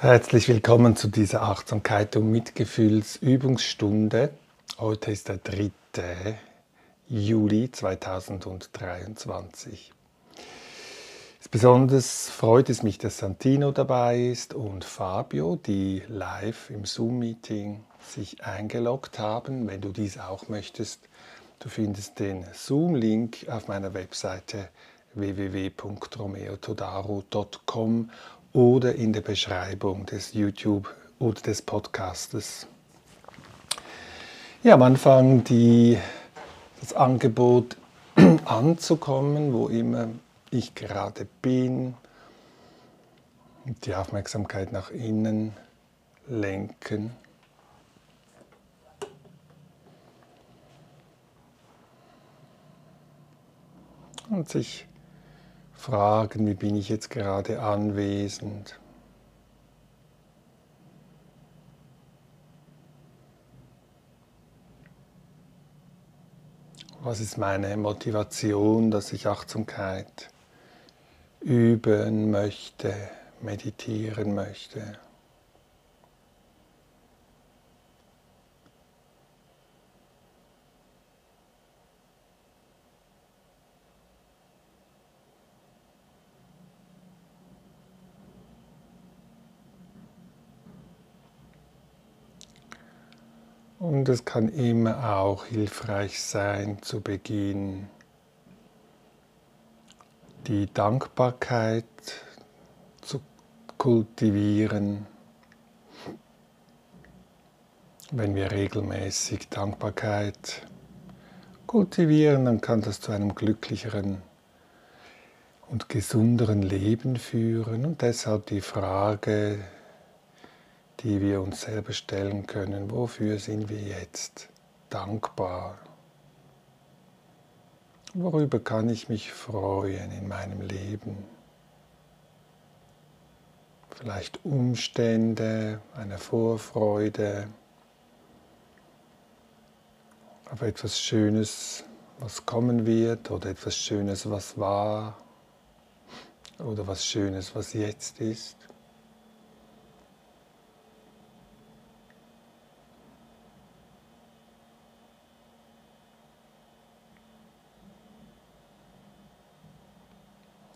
Herzlich willkommen zu dieser Achtsamkeit und Mitgefühlsübungsstunde. Heute ist der 3. Juli 2023. Besonders freut es mich, dass Santino dabei ist und Fabio, die live im Zoom-Meeting sich eingeloggt haben. Wenn du dies auch möchtest, du findest den Zoom-Link auf meiner Webseite www.romeotodaru.com oder in der Beschreibung des YouTube oder des Podcastes. Ja, am Anfang die, das Angebot anzukommen, wo immer ich gerade bin, die Aufmerksamkeit nach innen lenken. Und sich fragen, wie bin ich jetzt gerade anwesend? Was ist meine Motivation, dass ich Achtsamkeit üben möchte, meditieren möchte? Und es kann immer auch hilfreich sein, zu Beginn die Dankbarkeit zu kultivieren. Wenn wir regelmäßig Dankbarkeit kultivieren, dann kann das zu einem glücklicheren und gesunderen Leben führen. Und deshalb die Frage, die wir uns selber stellen können. Wofür sind wir jetzt dankbar? Worüber kann ich mich freuen in meinem Leben? Vielleicht Umstände, eine Vorfreude auf etwas Schönes, was kommen wird oder etwas Schönes, was war oder was Schönes, was jetzt ist.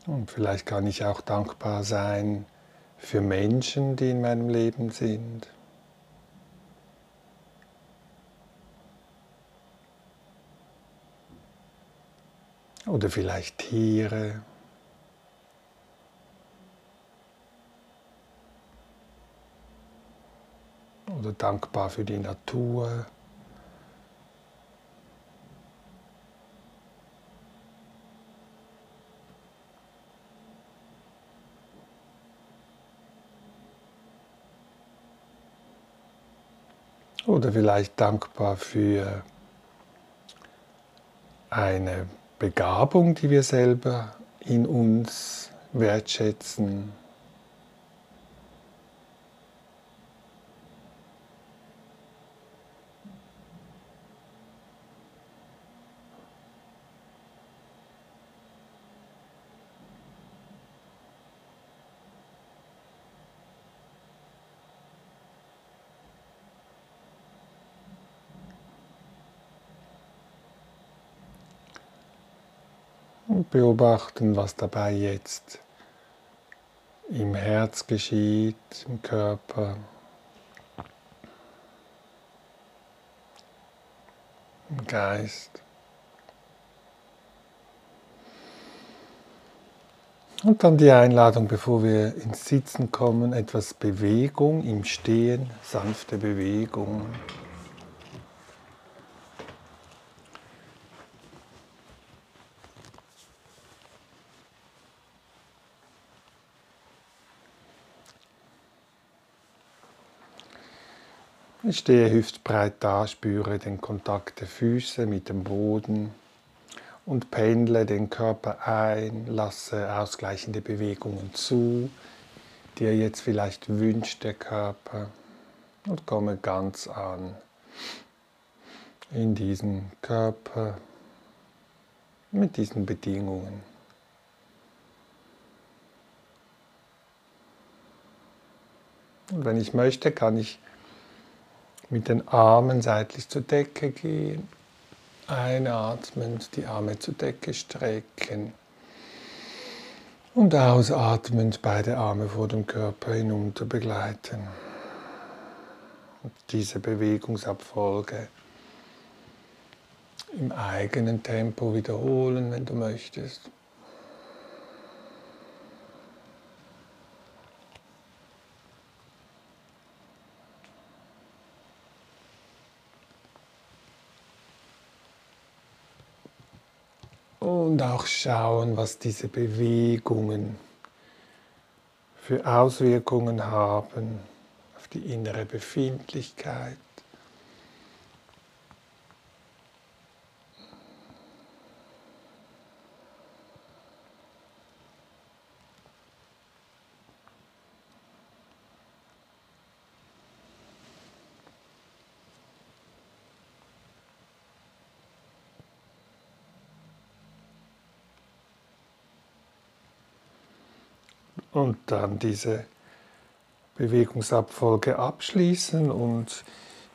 Und vielleicht kann ich auch dankbar sein für Menschen, die in meinem Leben sind. Oder vielleicht Tiere. Oder dankbar für die Natur. Oder vielleicht dankbar für eine Begabung, die wir selber in uns wertschätzen. Und beobachten, was dabei jetzt im Herz geschieht, im Körper, im Geist. Und dann die Einladung, bevor wir ins Sitzen kommen, etwas Bewegung im Stehen, sanfte Bewegung. Stehe hüftbreit da, spüre den Kontakt der Füße mit dem Boden und pendle den Körper ein, lasse ausgleichende Bewegungen zu, die er jetzt vielleicht wünscht, der Körper, und komme ganz an in diesem Körper mit diesen Bedingungen. Und wenn ich möchte, kann ich mit den Armen seitlich zur Decke gehen. Einatmend die Arme zur Decke strecken. Und ausatmend beide Arme vor dem Körper hinunter begleiten. Und diese Bewegungsabfolge im eigenen Tempo wiederholen, wenn du möchtest. Und auch schauen, was diese Bewegungen für Auswirkungen haben auf die innere Befindlichkeit. Und dann diese Bewegungsabfolge abschließen und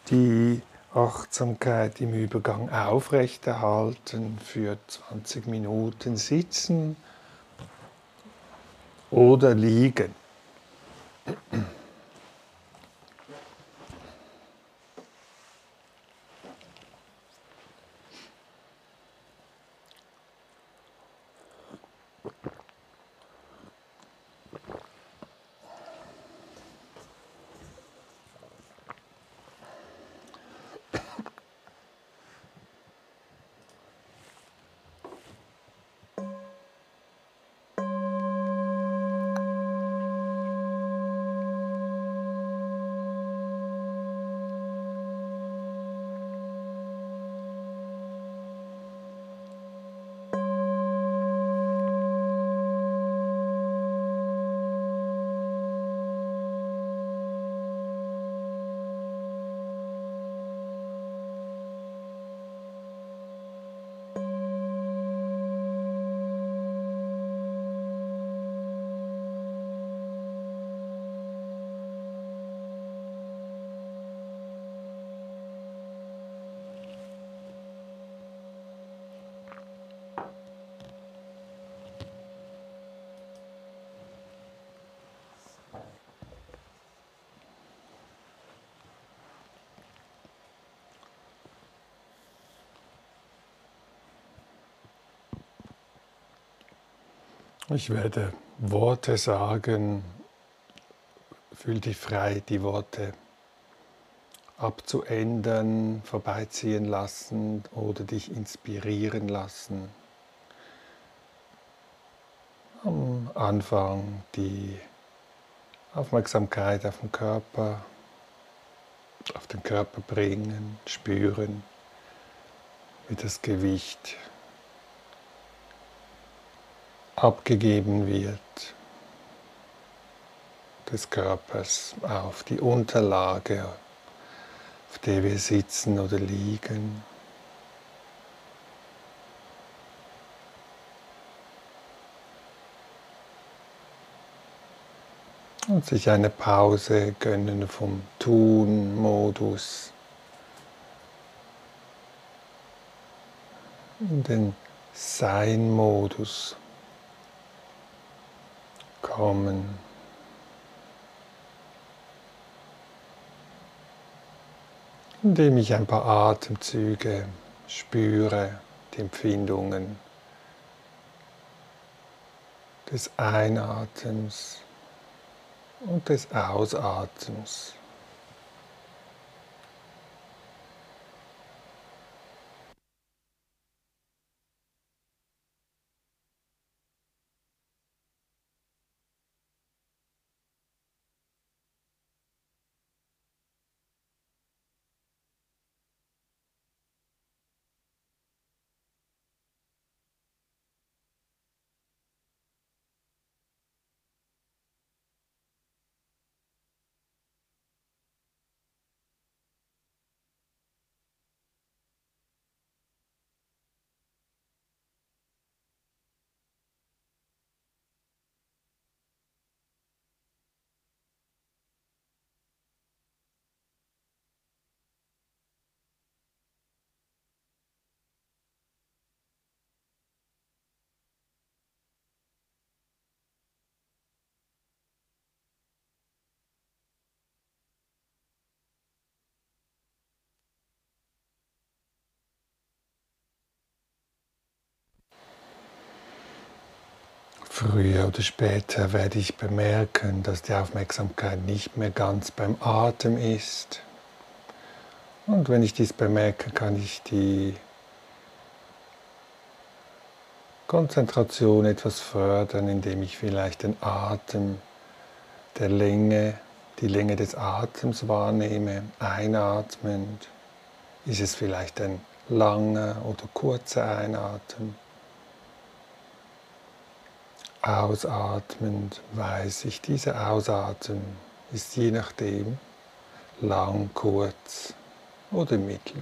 die Achtsamkeit im Übergang aufrechterhalten für 20 Minuten sitzen oder liegen. Ich werde Worte sagen. Fühl dich frei, die Worte abzuändern, vorbeiziehen lassen oder dich inspirieren lassen. Am Anfang die Aufmerksamkeit auf den Körper, auf den Körper bringen, spüren, wie das Gewicht abgegeben wird des Körpers auf die Unterlage, auf der wir sitzen oder liegen. Und sich eine Pause gönnen vom Tun-Modus. In den Sein-Modus kommen. Indem ich ein paar Atemzüge spüre, die Empfindungen des Einatems und des Ausatems. Früher oder später werde ich bemerken, dass die Aufmerksamkeit nicht mehr ganz beim Atem ist. Und wenn ich dies bemerke, kann ich die Konzentration etwas fördern, indem ich vielleicht den Atem der Länge, die Länge des Atems wahrnehme. Einatmend ist es vielleicht ein langer oder kurzer Einatmen. Ausatmend weiß ich, dieser Ausatmen ist je nachdem lang, kurz oder mittel.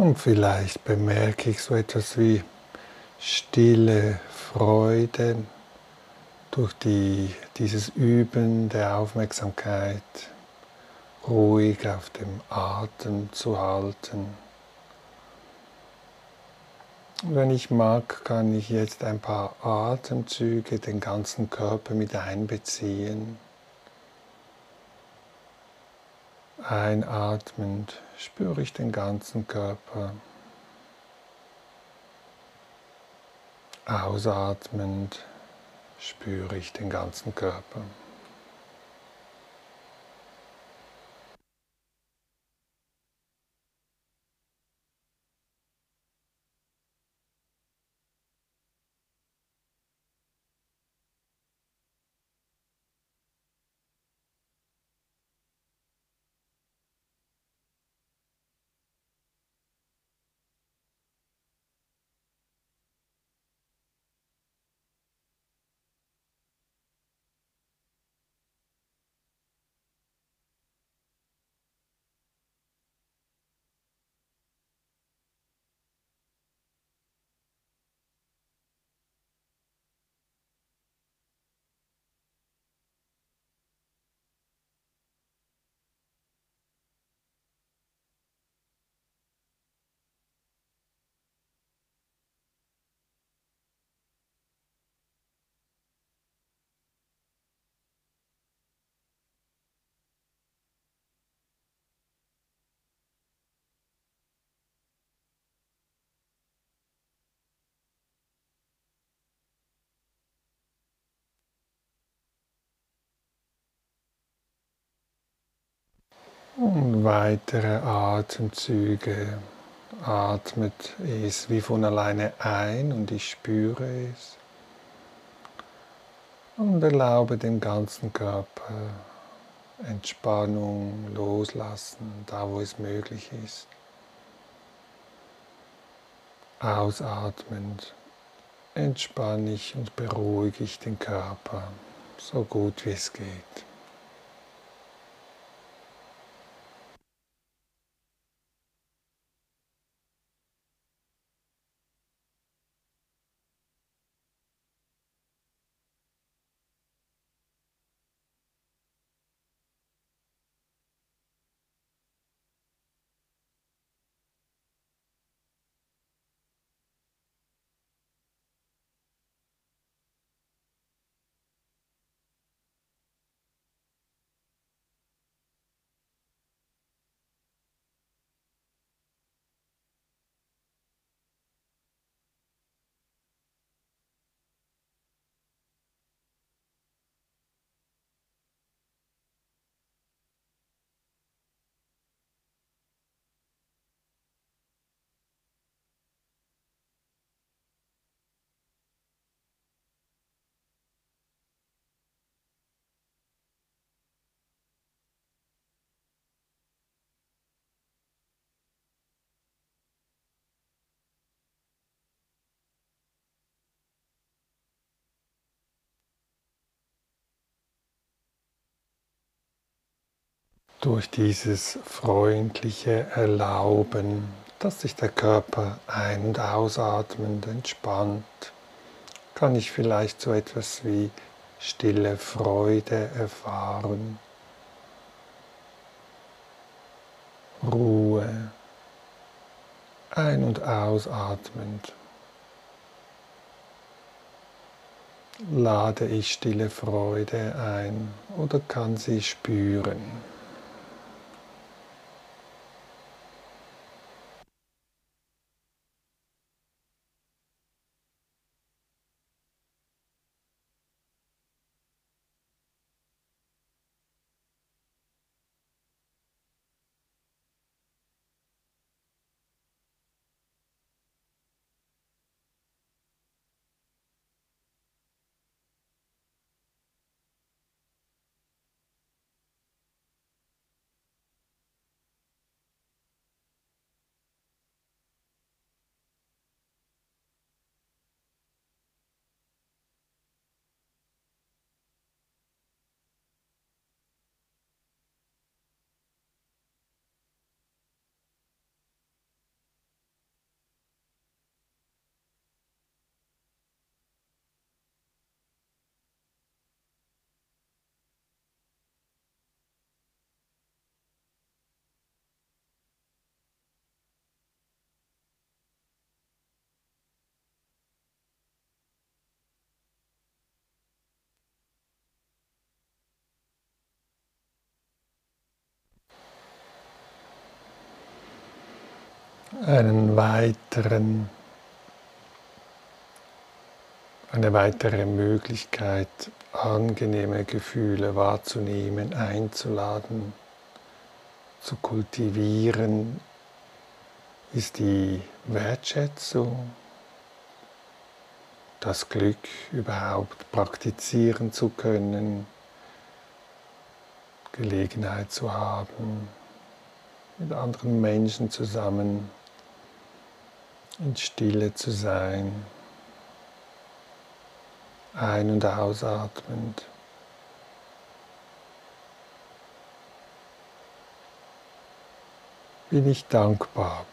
Und vielleicht bemerke ich so etwas wie stille Freude durch die, dieses Üben der Aufmerksamkeit ruhig auf dem Atem zu halten. Wenn ich mag, kann ich jetzt ein paar Atemzüge den ganzen Körper mit einbeziehen. Einatmend spüre ich den ganzen Körper. Ausatmend spüre ich den ganzen Körper. Und weitere Atemzüge. Atmet es wie von alleine ein und ich spüre es. Und erlaube dem ganzen Körper Entspannung, Loslassen, da wo es möglich ist. Ausatmend entspanne ich und beruhige ich den Körper so gut wie es geht. Durch dieses freundliche Erlauben, dass sich der Körper ein- und ausatmend entspannt, kann ich vielleicht so etwas wie stille Freude erfahren, Ruhe, ein- und ausatmend. Lade ich stille Freude ein oder kann sie spüren? Einen weiteren, eine weitere Möglichkeit, angenehme Gefühle wahrzunehmen, einzuladen, zu kultivieren, ist die Wertschätzung, das Glück überhaupt praktizieren zu können, Gelegenheit zu haben, mit anderen Menschen zusammen in Stille zu sein, ein- und ausatmend. Bin ich dankbar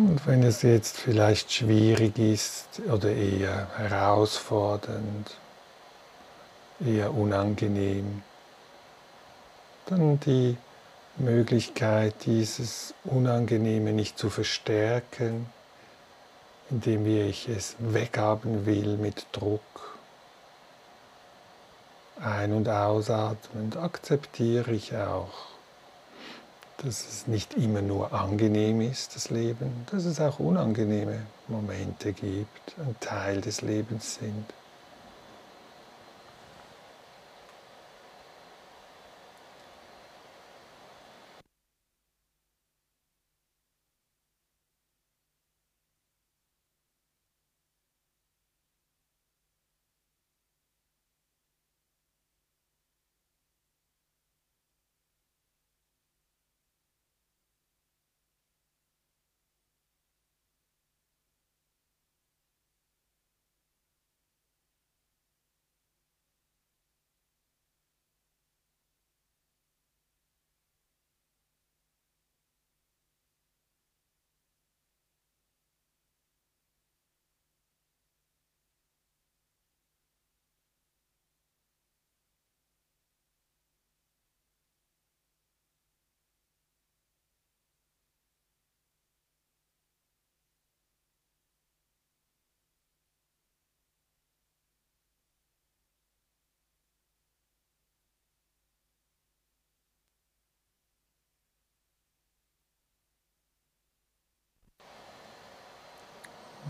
Und wenn es jetzt vielleicht schwierig ist oder eher herausfordernd, eher unangenehm, dann die Möglichkeit, dieses Unangenehme nicht zu verstärken, indem ich es weghaben will mit Druck. Ein- und ausatmend akzeptiere ich auch dass es nicht immer nur angenehm ist, das Leben, dass es auch unangenehme Momente gibt, ein Teil des Lebens sind.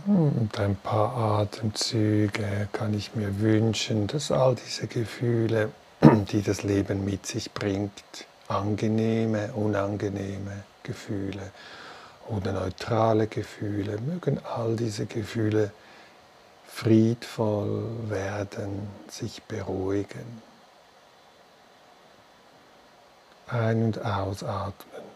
Und ein paar Atemzüge kann ich mir wünschen, dass all diese Gefühle, die das Leben mit sich bringt, angenehme, unangenehme Gefühle oder neutrale Gefühle, mögen all diese Gefühle friedvoll werden, sich beruhigen. Ein- und ausatmend.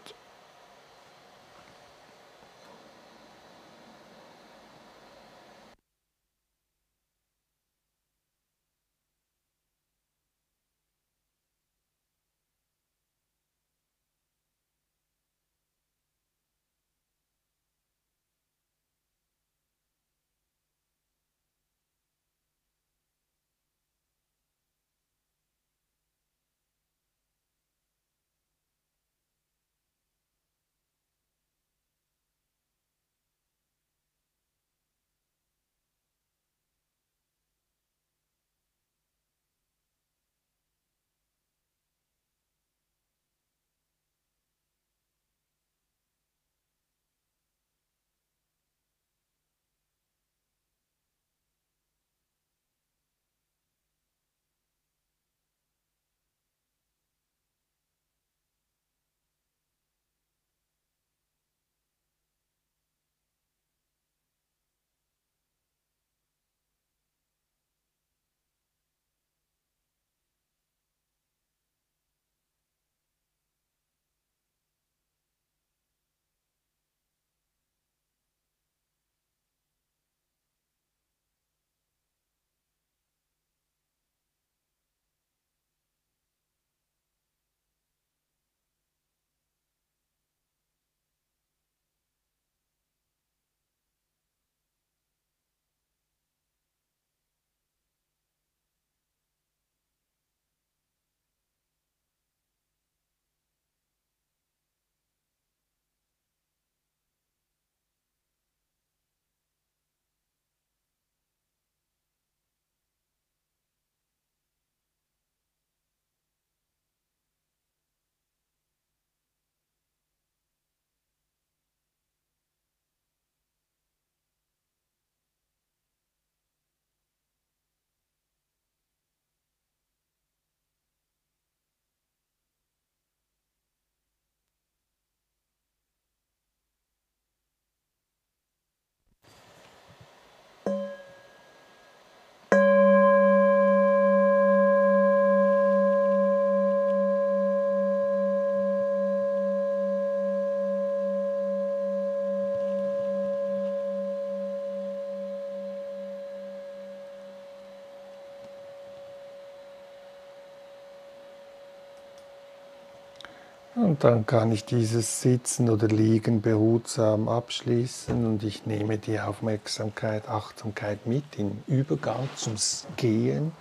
Und dann kann ich dieses Sitzen oder Liegen behutsam abschließen und ich nehme die Aufmerksamkeit, Achtsamkeit mit im Übergang zum Gehen.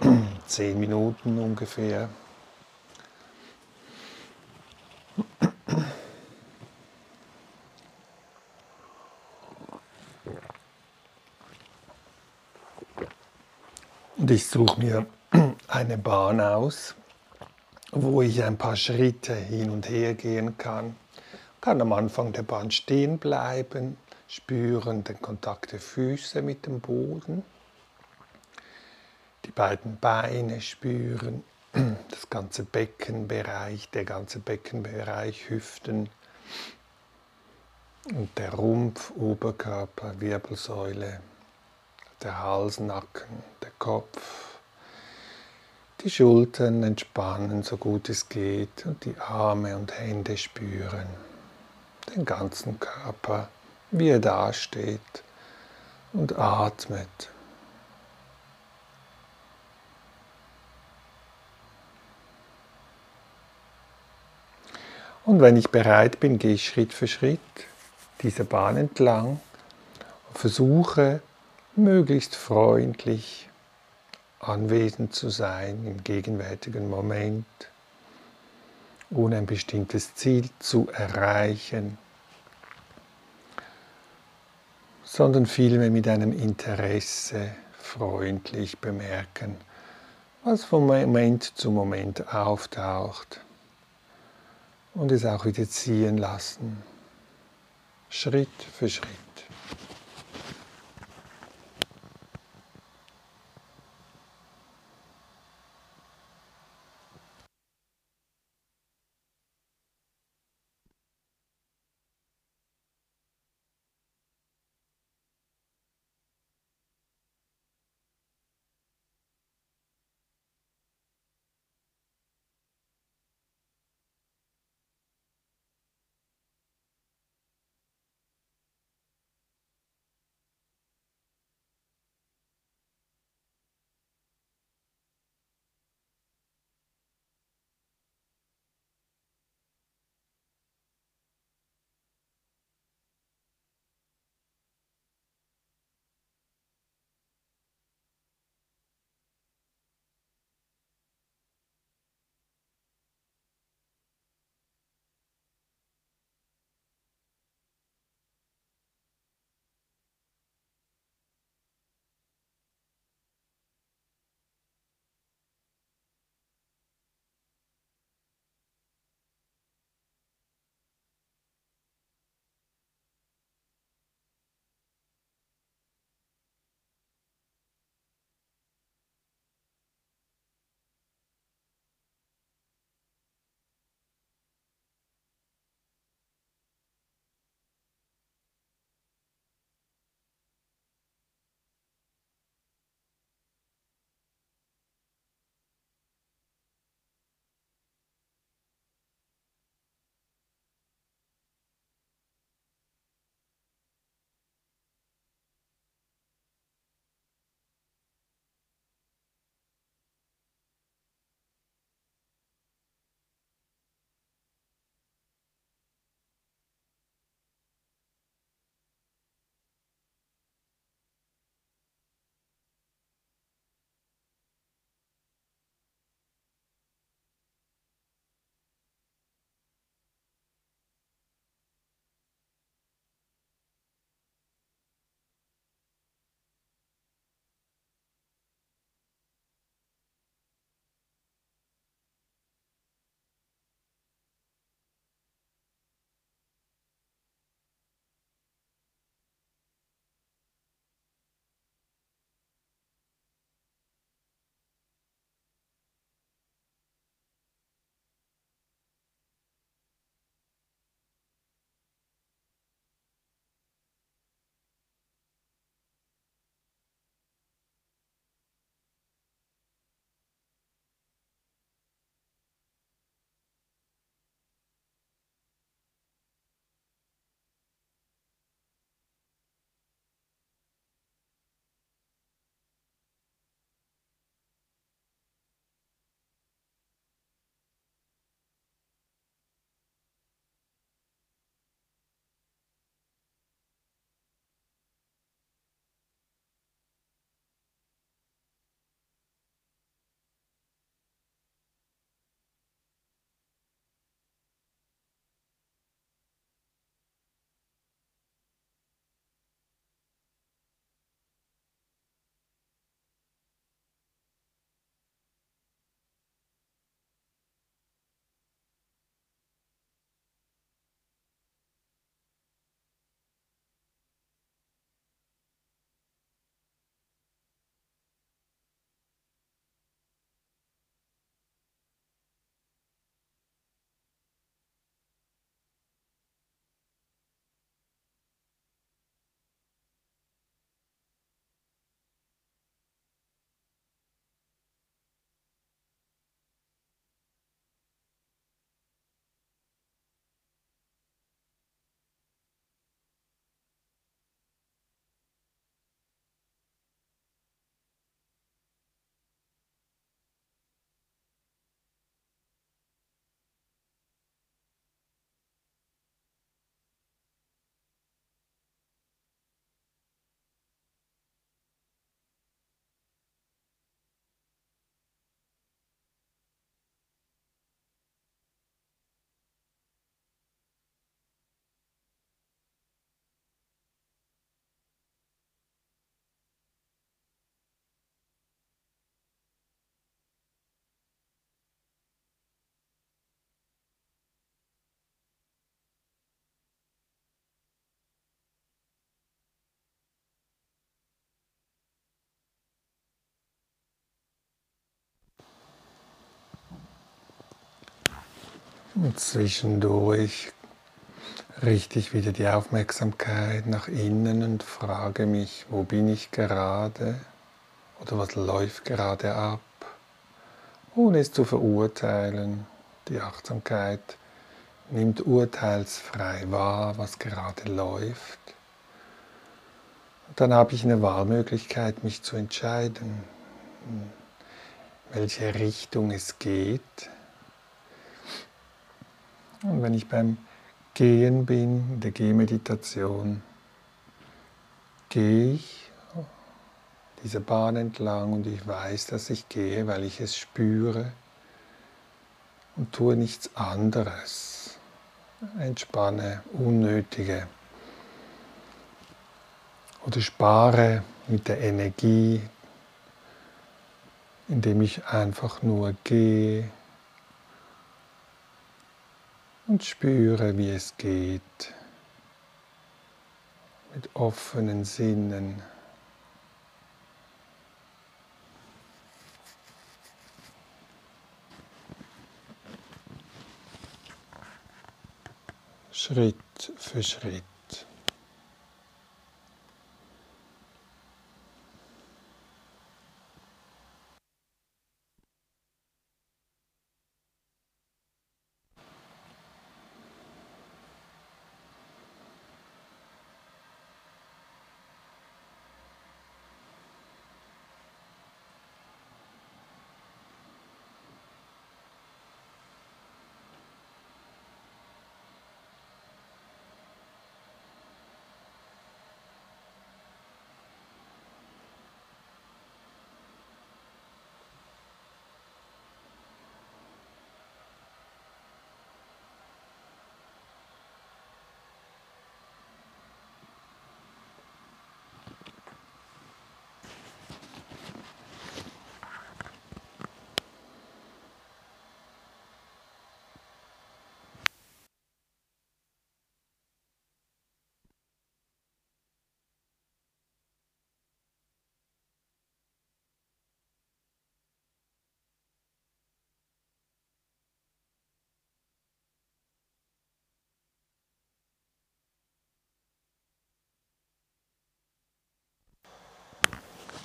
Zehn Minuten ungefähr. Und ich suche mir eine Bahn aus wo ich ein paar Schritte hin und her gehen kann. Kann am Anfang der Bahn stehen bleiben, spüren den Kontakt der Füße mit dem Boden, die beiden Beine spüren, das ganze Beckenbereich, der ganze Beckenbereich, Hüften. Und der Rumpf, Oberkörper, Wirbelsäule, der Hals, Nacken, der Kopf, die Schultern entspannen, so gut es geht, und die Arme und Hände spüren. Den ganzen Körper, wie er dasteht und atmet. Und wenn ich bereit bin, gehe ich Schritt für Schritt diese Bahn entlang und versuche möglichst freundlich anwesend zu sein im gegenwärtigen Moment, ohne ein bestimmtes Ziel zu erreichen, sondern vielmehr mit einem Interesse freundlich bemerken, was von Moment zu Moment auftaucht und es auch wieder ziehen lassen, Schritt für Schritt. Und zwischendurch richte ich wieder die Aufmerksamkeit nach innen und frage mich, wo bin ich gerade oder was läuft gerade ab, ohne es zu verurteilen. Die Achtsamkeit nimmt urteilsfrei wahr, was gerade läuft. Und dann habe ich eine Wahlmöglichkeit, mich zu entscheiden, in welche Richtung es geht. Und wenn ich beim Gehen bin, in der Gehmeditation, gehe ich diese Bahn entlang und ich weiß, dass ich gehe, weil ich es spüre und tue nichts anderes. Entspanne unnötige oder spare mit der Energie, indem ich einfach nur gehe und spüre, wie es geht, mit offenen Sinnen. Schritt für Schritt.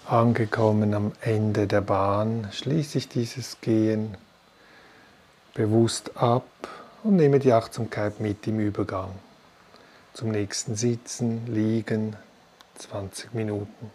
Angekommen am Ende der Bahn schließe ich dieses Gehen bewusst ab und nehme die Achtsamkeit mit im Übergang zum nächsten Sitzen, Liegen, 20 Minuten.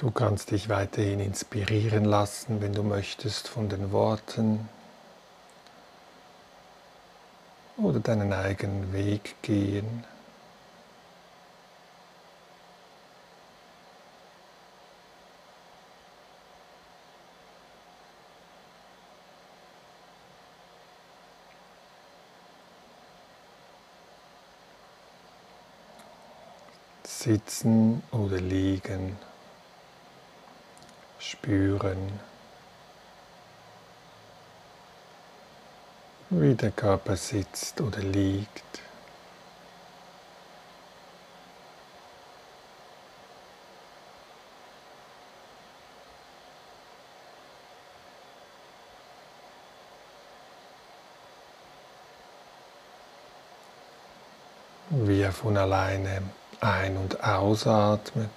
Du kannst dich weiterhin inspirieren lassen, wenn du möchtest, von den Worten oder deinen eigenen Weg gehen. Sitzen oder liegen spüren, wie der Körper sitzt oder liegt. wie er von alleine ein- und ausatmet.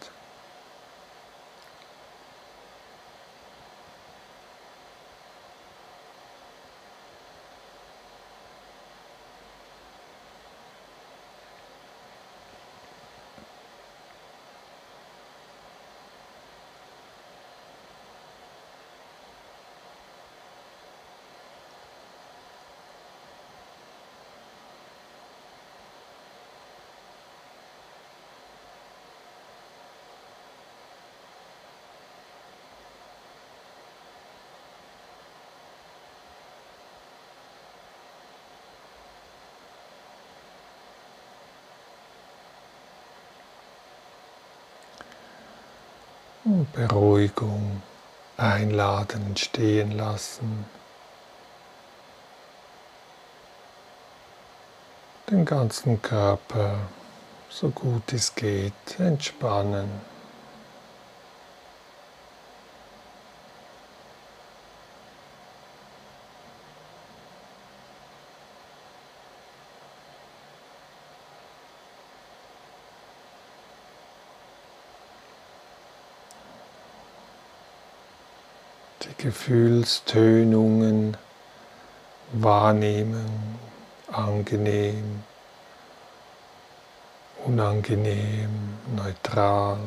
Beruhigung einladen, entstehen lassen. Den ganzen Körper so gut es geht entspannen. Gefühlstönungen wahrnehmen, angenehm, unangenehm, neutral.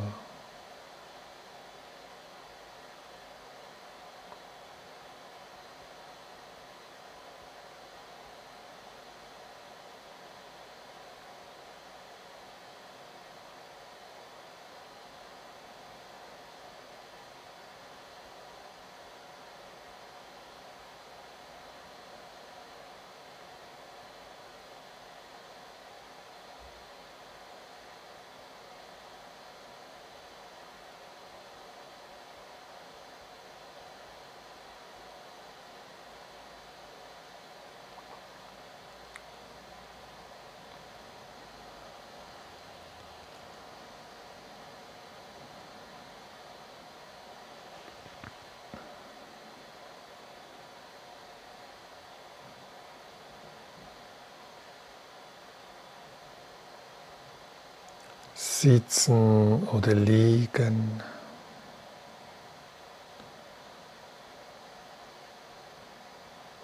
Sitzen oder liegen.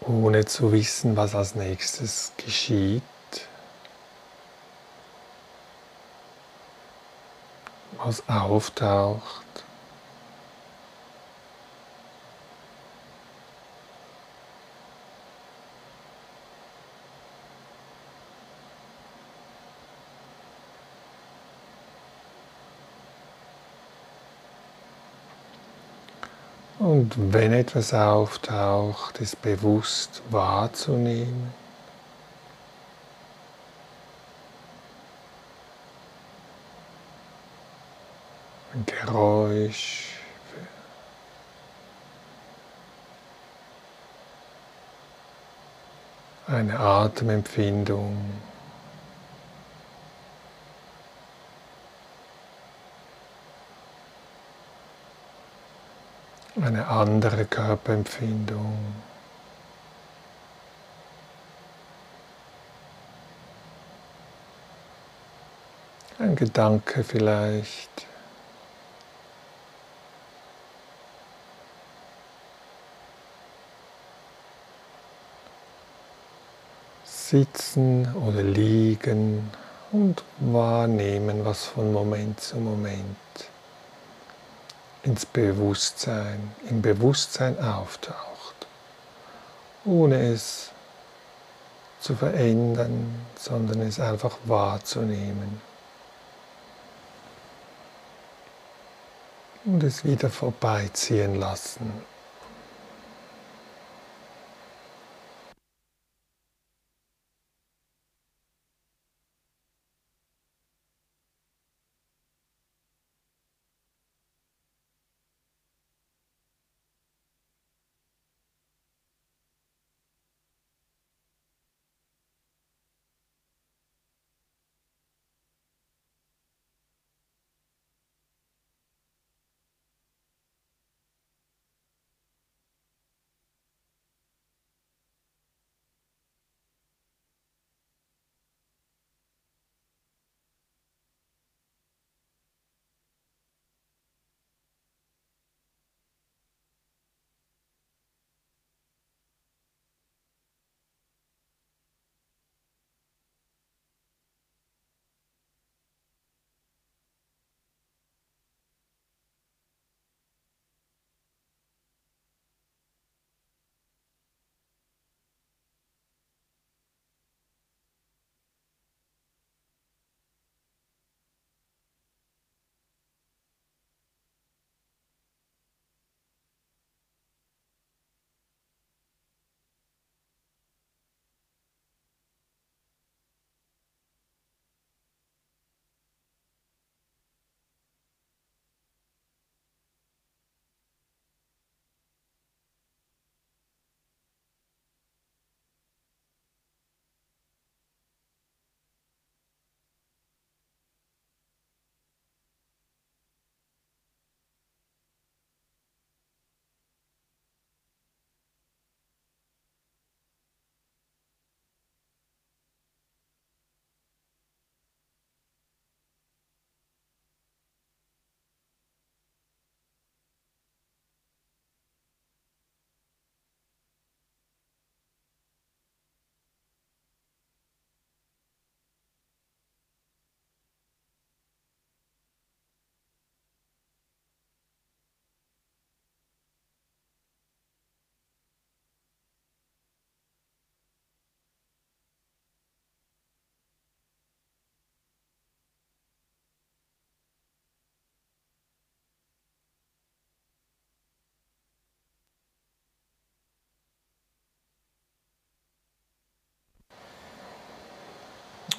ohne zu wissen, was als nächstes geschieht, was auftaucht. Und wenn etwas auftaucht, es bewusst wahrzunehmen. Ein Geräusch. Eine Atemempfindung. Eine andere Körperempfindung. Ein Gedanke vielleicht. Sitzen oder liegen und wahrnehmen, was von Moment zu Moment ins Bewusstsein, im Bewusstsein auftaucht, ohne es zu verändern, sondern es einfach wahrzunehmen und es wieder vorbeiziehen lassen.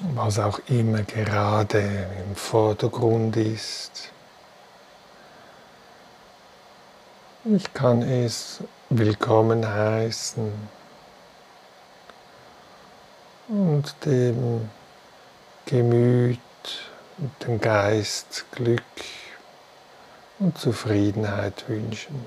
Was auch immer gerade im Vordergrund ist. Ich kann es willkommen heißen und dem Gemüt und dem Geist Glück und Zufriedenheit wünschen.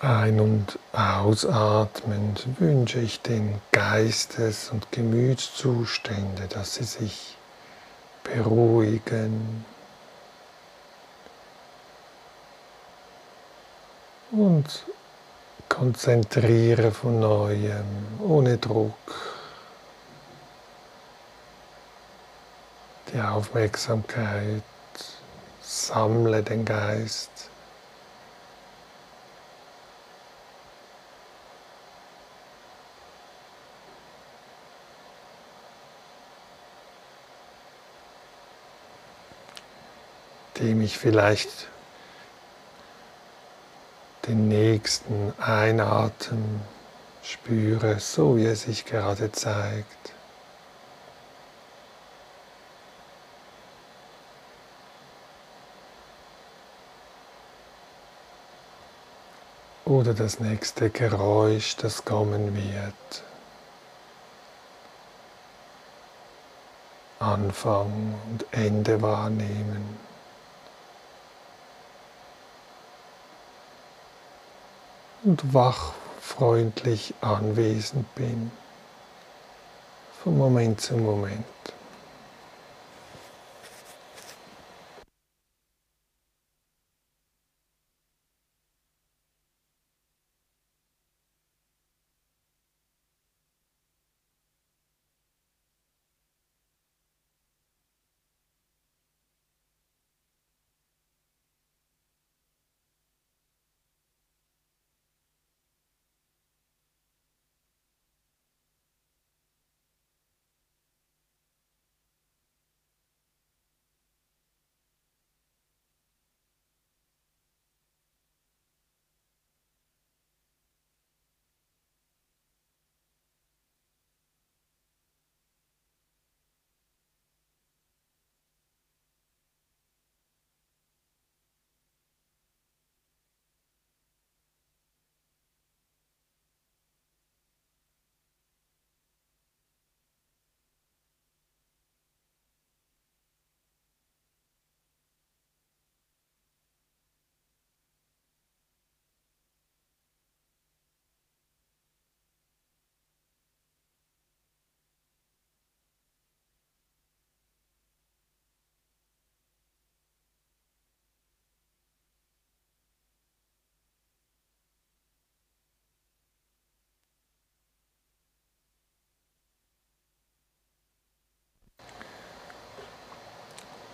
Ein- und ausatmend wünsche ich den Geistes- und Gemütszustände, dass sie sich beruhigen. Und konzentriere von neuem, ohne Druck, die Aufmerksamkeit, sammle den Geist dem ich vielleicht den nächsten Einatmen spüre, so wie er sich gerade zeigt. Oder das nächste Geräusch, das kommen wird. Anfang und Ende wahrnehmen. Und wach freundlich anwesend bin, von Moment zu Moment.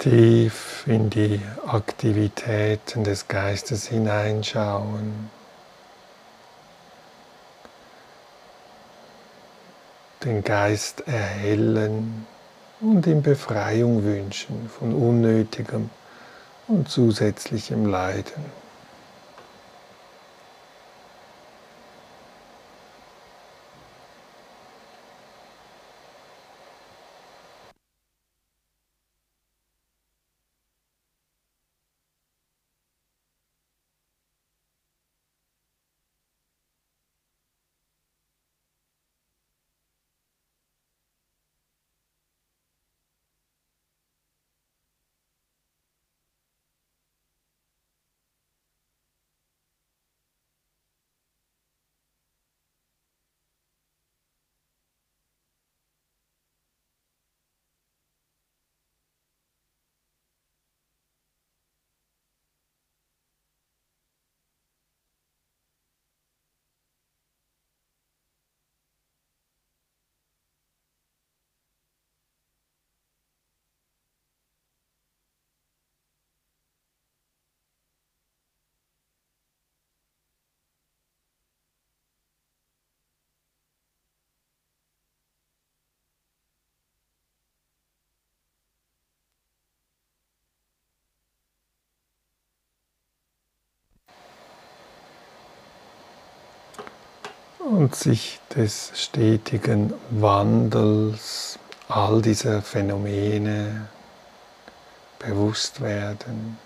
tief in die Aktivitäten des Geistes hineinschauen. Den Geist erhellen und ihm Befreiung wünschen von unnötigem und zusätzlichem Leiden. Und sich des stetigen Wandels all dieser Phänomene bewusst werden.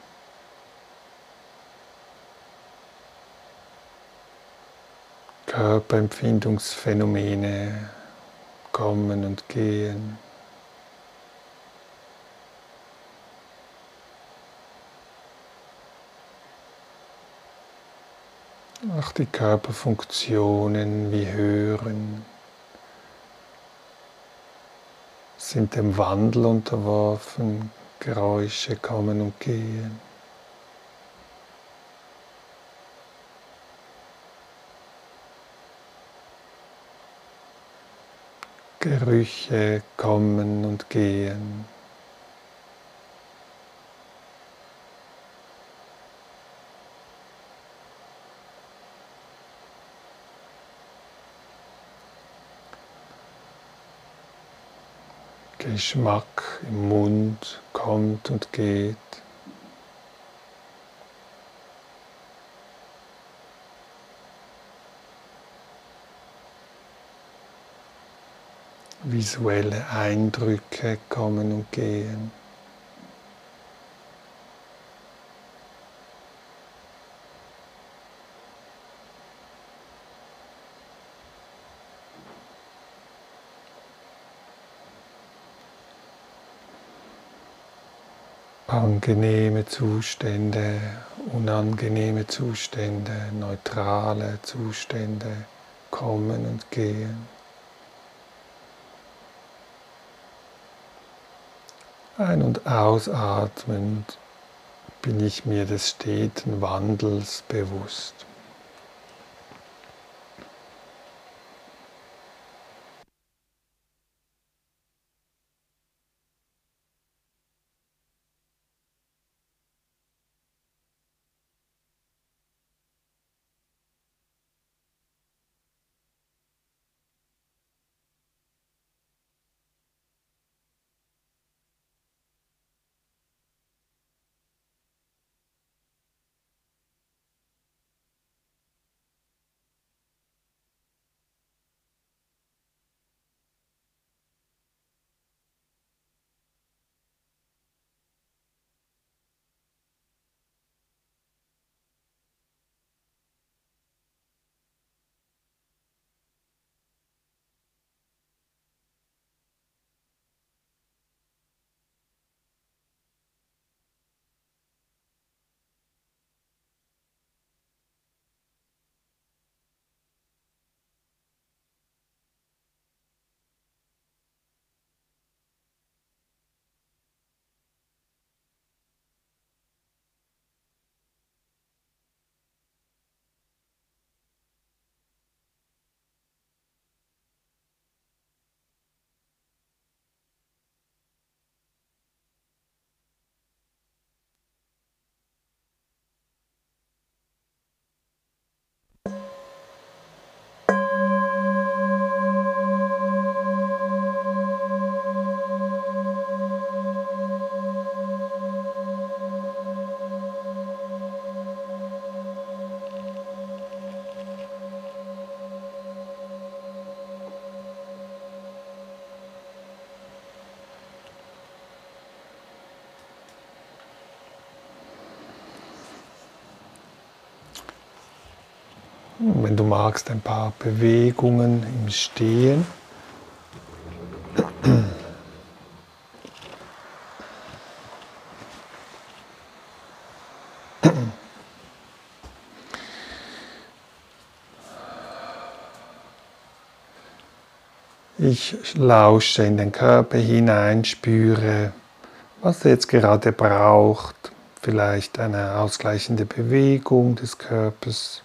Körperempfindungsphänomene kommen und gehen. Auch die Körperfunktionen wie Hören sind dem Wandel unterworfen, Geräusche kommen und gehen. Gerüche kommen und gehen. Geschmack im Mund kommt und geht. Visuelle Eindrücke kommen und gehen. Angenehme Zustände, unangenehme Zustände, neutrale Zustände kommen und gehen. Ein- und ausatmend bin ich mir des steten Wandels bewusst. Wenn du magst, ein paar Bewegungen im Stehen. Ich lausche in den Körper hinein, spüre, was er jetzt gerade braucht. Vielleicht eine ausgleichende Bewegung des Körpers,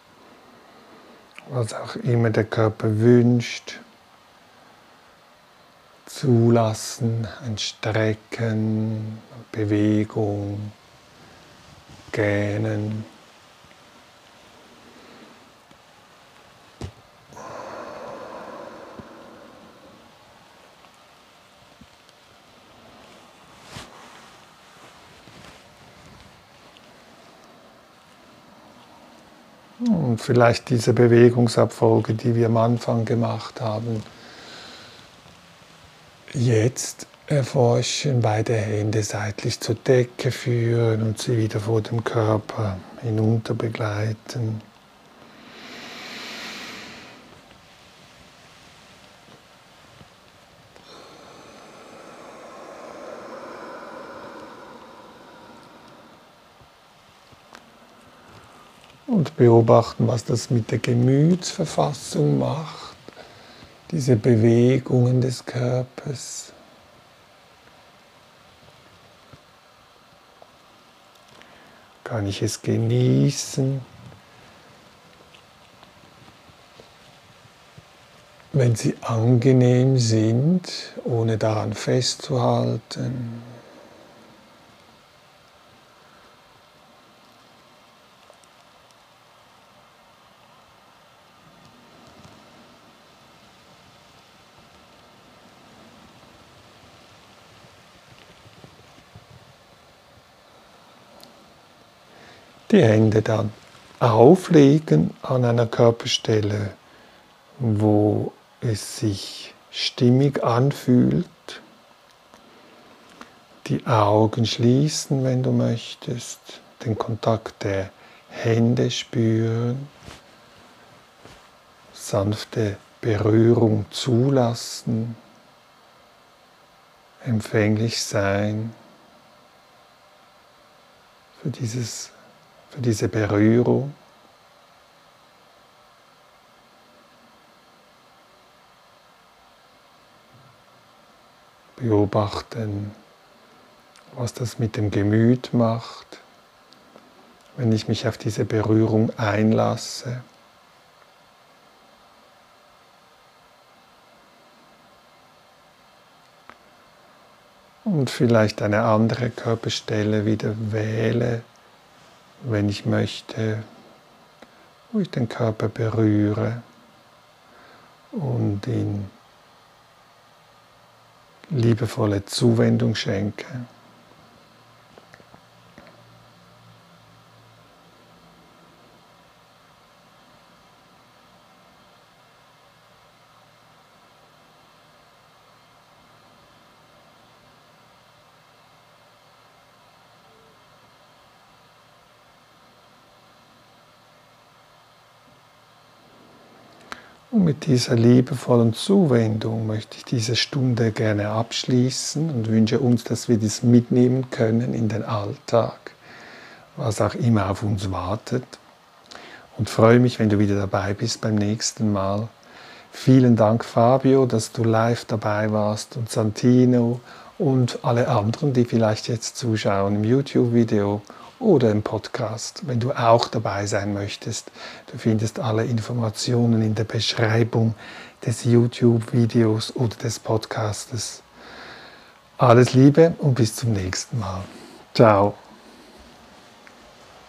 was auch immer der Körper wünscht. Zulassen, ein Strecken, Bewegung, Gähnen. Und vielleicht diese Bewegungsabfolge, die wir am Anfang gemacht haben, jetzt erforschen, beide Hände seitlich zur Decke führen und sie wieder vor dem Körper hinunter begleiten. Und beobachten, was das mit der Gemütsverfassung macht, diese Bewegungen des Körpers. Kann ich es genießen? Wenn sie angenehm sind, ohne daran festzuhalten. Die Hände dann auflegen an einer Körperstelle, wo es sich stimmig anfühlt. Die Augen schließen, wenn du möchtest, den Kontakt der Hände spüren, sanfte Berührung zulassen, empfänglich sein für dieses für diese Berührung. Beobachten, was das mit dem Gemüt macht, wenn ich mich auf diese Berührung einlasse. Und vielleicht eine andere Körperstelle wieder wähle, wenn ich möchte, wo ich den Körper berühre und ihn liebevolle Zuwendung schenke. Mit dieser liebevollen Zuwendung möchte ich diese Stunde gerne abschließen und wünsche uns, dass wir das mitnehmen können in den Alltag, was auch immer auf uns wartet. Und freue mich, wenn du wieder dabei bist beim nächsten Mal. Vielen Dank, Fabio, dass du live dabei warst und Santino und alle anderen, die vielleicht jetzt zuschauen im YouTube-Video oder im Podcast, wenn du auch dabei sein möchtest. Du findest alle Informationen in der Beschreibung des YouTube-Videos oder des Podcastes. Alles Liebe und bis zum nächsten Mal. Ciao.